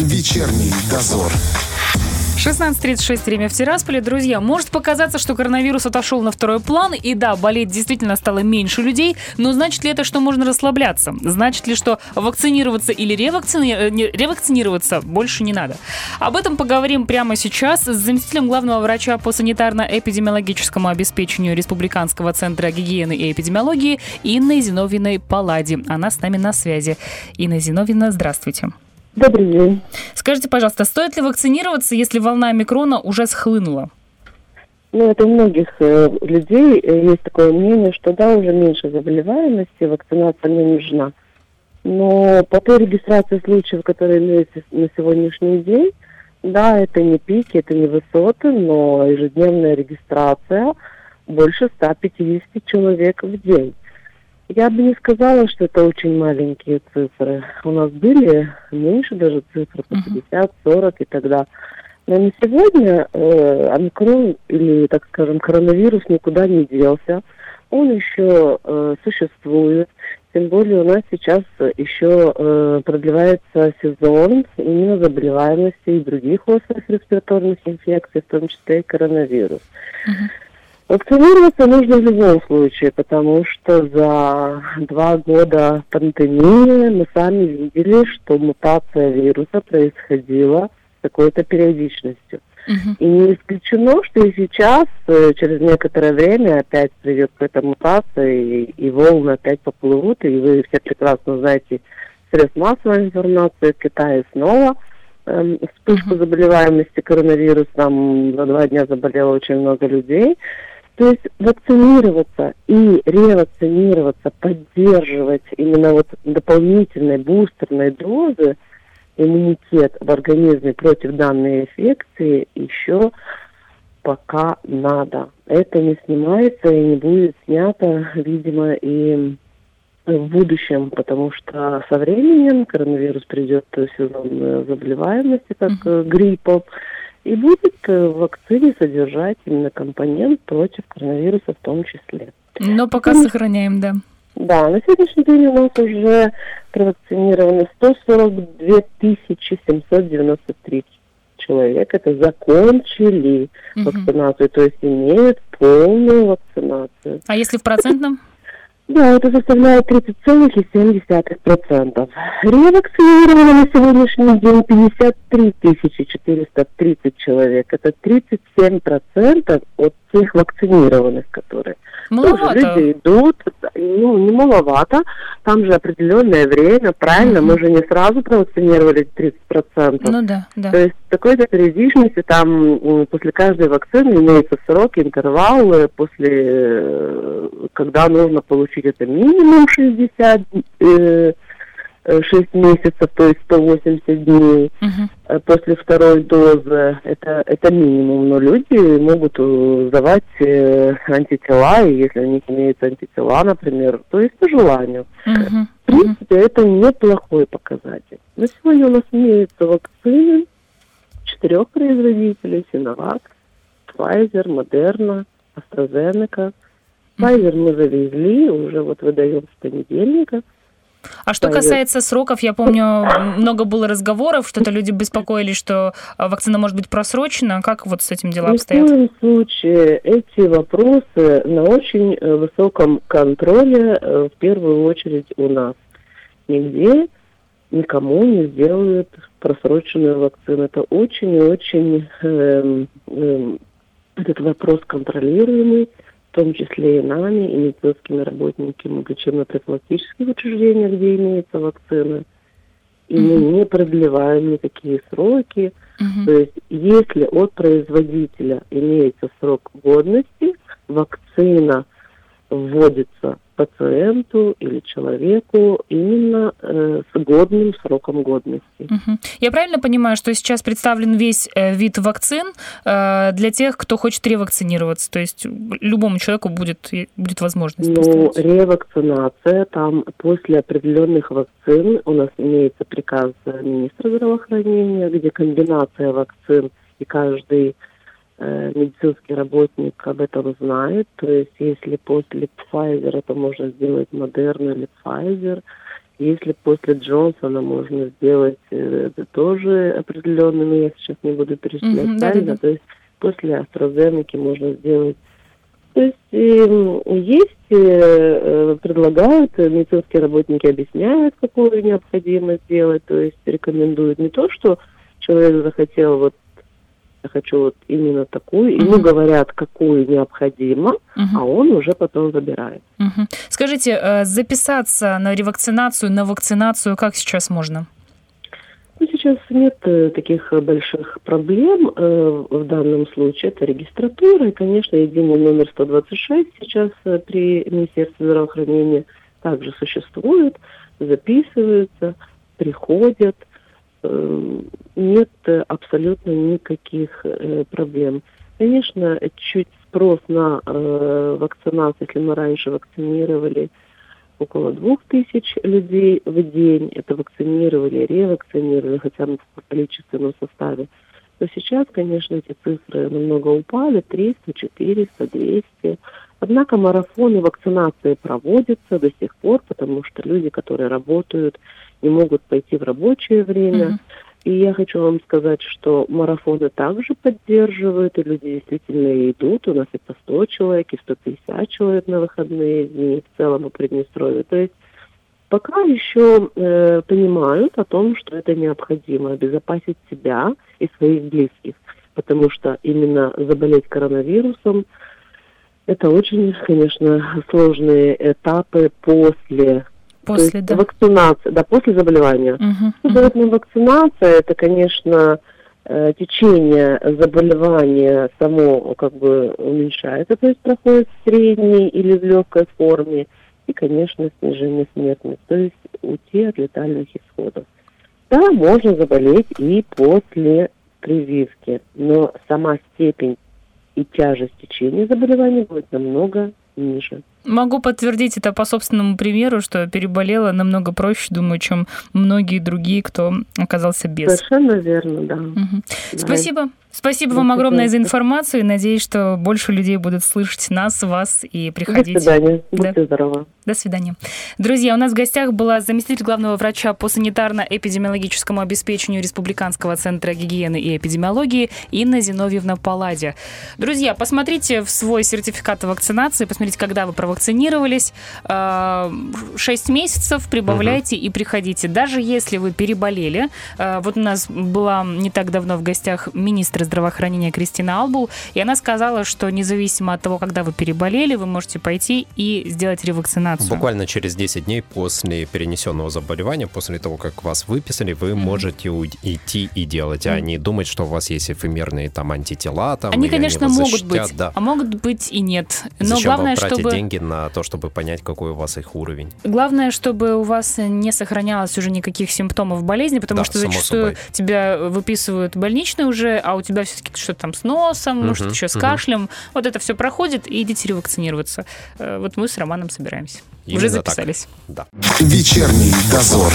Вечерний дозор. 16.36 время в Тирасполе. Друзья, может показаться, что коронавирус отошел на второй план, и да, болеть действительно стало меньше людей, но значит ли это, что можно расслабляться? Значит ли, что вакцинироваться или ревакцини... Э, ревакцинироваться больше не надо? Об этом поговорим прямо сейчас с заместителем главного врача по санитарно-эпидемиологическому обеспечению Республиканского центра гигиены и эпидемиологии Инной Зиновиной Палади. Она с нами на связи. Инна Зиновина, здравствуйте. Добрый день. Скажите, пожалуйста, стоит ли вакцинироваться, если волна микрона уже схлынула? Ну, это у многих э, людей э, есть такое мнение, что да, уже меньше заболеваемости, вакцинация не нужна. Но по той регистрации случаев, которые имеются на сегодняшний день, да, это не пики, это не высоты, но ежедневная регистрация больше 150 человек в день. Я бы не сказала, что это очень маленькие цифры. У нас были меньше даже цифры, по 50, 40 и тогда. Но на сегодня э, омикрон или, так скажем, коронавирус никуда не делся. Он еще э, существует. Тем более у нас сейчас еще э, продлевается сезон именно заболеваемости и других острых респираторных инфекций, в том числе и коронавирус. Uh-huh. Вакцинироваться нужно в любом случае, потому что за два года пандемии мы сами видели, что мутация вируса происходила с какой-то периодичностью. Uh-huh. И не исключено, что и сейчас, э, через некоторое время, опять придет какая-то мутация, и, и волны опять поплывут, и вы все прекрасно знаете средств массовой информации в Китае снова эм, вспышку uh-huh. заболеваемости коронавирусом. За два дня заболело очень много людей. То есть вакцинироваться и ревакцинироваться, поддерживать именно вот дополнительной бустерной дозы иммунитет в организме против данной инфекции еще пока надо. Это не снимается и не будет снято, видимо, и в будущем, потому что со временем коронавирус придет в сезон заболеваемости, как mm-hmm. гриппов, и будет в вакцине содержать именно компонент против коронавируса в том числе. Но пока и, сохраняем, да. Да, на сегодняшний день у нас уже провакцинировано 142 793 человек. Это закончили угу. вакцинацию, то есть имеют полную вакцинацию. А если в процентном? Да, это составляет 30,7%. Ревакцинировано на сегодняшний день 53 430 человек. Это 37% от тех вакцинированных, которые Маловато. Тоже люди идут, ну, не маловато, там же определенное время, правильно, угу. мы же не сразу провакцинировали 30%. Ну да, да. То есть такой-то периодичности там после каждой вакцины имеется срок, интервал, э, после, э, когда нужно получить это минимум 60 э, 6 месяцев, то есть 180 дней uh-huh. после второй дозы. Это, это минимум, но люди могут сдавать э, антитела, и если у них имеются антитела, например, то есть по желанию. Uh-huh. В принципе, uh-huh. это неплохой показатель. На сегодня у нас имеются вакцины четырех производителей, Синовак, Pfizer, Moderna, AstraZeneca. Pfizer мы завезли, уже вот выдаем с понедельника. А что касается сроков, я помню, много было разговоров, что-то люди беспокоились, что а, вакцина может быть просрочена. Как вот с этим дела обстоят? В любом случае эти вопросы на очень э, высоком контроле, э, в первую очередь у нас. Нигде никому не сделают просроченную вакцину. Это очень и очень э, э, этот вопрос контролируемый том числе и нами, и медицинскими работниками лечебно-профилактических учреждений, где имеется вакцина. И mm-hmm. мы не продлеваем никакие сроки. Mm-hmm. То есть, если от производителя имеется срок годности, вакцина вводится пациенту или человеку именно э, с годным сроком годности. Угу. Я правильно понимаю, что сейчас представлен весь э, вид вакцин э, для тех, кто хочет ревакцинироваться? То есть любому человеку будет, будет возможность? Ну, ревакцинация, там после определенных вакцин у нас имеется приказ министра здравоохранения, где комбинация вакцин и каждый медицинский работник об этом знает. То есть если после Pfizer это можно сделать Moderna или Pfizer. Если после Джонсона можно сделать э, это тоже определенно, но я сейчас не буду перечислять mm-hmm, правильно, да, да. то есть после AstraZeneca можно сделать то есть э, есть, э, предлагают, медицинские работники объясняют, какую необходимо сделать, то есть рекомендуют не то, что человек захотел вот я хочу вот именно такую, uh-huh. ему говорят, какую необходимо, uh-huh. а он уже потом выбирает. Uh-huh. Скажите, э, записаться на ревакцинацию, на вакцинацию как сейчас можно? Ну, сейчас нет э, таких больших проблем э, в данном случае. Это регистратура и, конечно, единый номер 126 сейчас при Министерстве здравоохранения также существует, записываются, приходят. Э, нет абсолютно никаких э, проблем. Конечно, чуть спрос на э, вакцинацию, если мы раньше вакцинировали около двух тысяч людей в день, это вакцинировали, ревакцинировали, хотя бы по количественном составе, то сейчас, конечно, эти цифры намного упали, 300, 400, 200. Однако марафоны вакцинации проводятся до сих пор, потому что люди, которые работают, не могут пойти в рабочее время. Mm-hmm. И я хочу вам сказать, что марафоны также поддерживают, и люди действительно идут. У нас и по 100 человек, и 150 человек на выходные дни в целом по Приднестровью. То есть пока еще э, понимают о том, что это необходимо, обезопасить себя и своих близких. Потому что именно заболеть коронавирусом это очень, конечно, сложные этапы после После, да. Вакцинация, да, после заболевания. Угу, угу. вакцинация, это, конечно, э, течение заболевания само как бы уменьшается, то есть проходит в средней или в легкой форме, и, конечно, снижение смертности, то есть уйти от летальных исходов. Да, можно заболеть и после прививки, но сама степень и тяжесть течения заболевания будет намного ниже. Могу подтвердить это по собственному примеру, что переболела намного проще, думаю, чем многие другие, кто оказался без. Совершенно верно, да. Угу. да. Спасибо. Спасибо вам огромное за информацию. Надеюсь, что больше людей будут слышать нас, вас и приходить. До свидания. Будьте да. здоровы. До свидания. Друзья, у нас в гостях была заместитель главного врача по санитарно-эпидемиологическому обеспечению Республиканского центра гигиены и эпидемиологии Инна Зиновьевна Паладья. Друзья, посмотрите в свой сертификат вакцинации, посмотрите, когда вы провакцинировались. 6 а, месяцев прибавляйте угу. и приходите. Даже если вы переболели. А, вот у нас была не так давно в гостях министр здравоохранения Кристина Албул, и она сказала, что независимо от того, когда вы переболели, вы можете пойти и сделать ревакцинацию. Буквально через 10 дней после перенесенного заболевания, после того, как вас выписали, вы mm-hmm. можете идти и делать, а mm-hmm. не думать, что у вас есть эфемерные там антитела. Там, они, конечно, они могут быть, да. а могут быть и нет. Но Зачем главное, вам чтобы... деньги на то, чтобы понять, какой у вас их уровень? Главное, чтобы у вас не сохранялось уже никаких симптомов болезни, потому да, что зачастую собой. тебя выписывают больничные уже, а у тебя все-таки что-то там с носом, может, еще с кашлем. Вот это все проходит, и идите ревакцинироваться. Э, вот мы с Романом собираемся. Именно Уже записались. Так. Да. Вечерний дозор.